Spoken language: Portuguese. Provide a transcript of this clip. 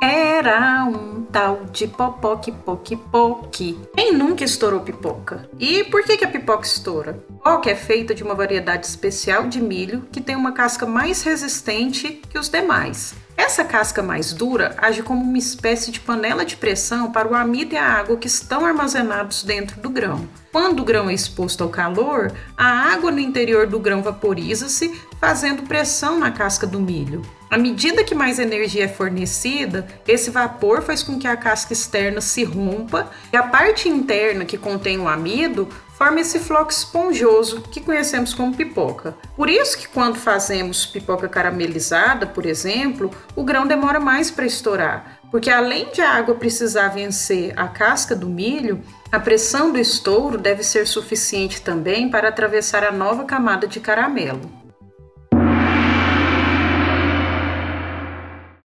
Era um tal de popoque poque poque. Quem nunca estourou pipoca? E por que, que a pipoca estoura? Pipoca é feita de uma variedade especial de milho que tem uma casca mais resistente que os demais. Essa casca mais dura age como uma espécie de panela de pressão para o amido e a água que estão armazenados dentro do grão. Quando o grão é exposto ao calor, a água no interior do grão vaporiza-se, fazendo pressão na casca do milho. À medida que mais energia é fornecida, esse vapor faz com que a casca externa se rompa e a parte interna, que contém o amido, forma esse floco esponjoso que conhecemos como pipoca. Por isso que quando fazemos pipoca caramelizada, por exemplo, o grão demora mais para estourar, porque além de a água precisar vencer a casca do milho, a pressão do estouro deve ser suficiente também para atravessar a nova camada de caramelo.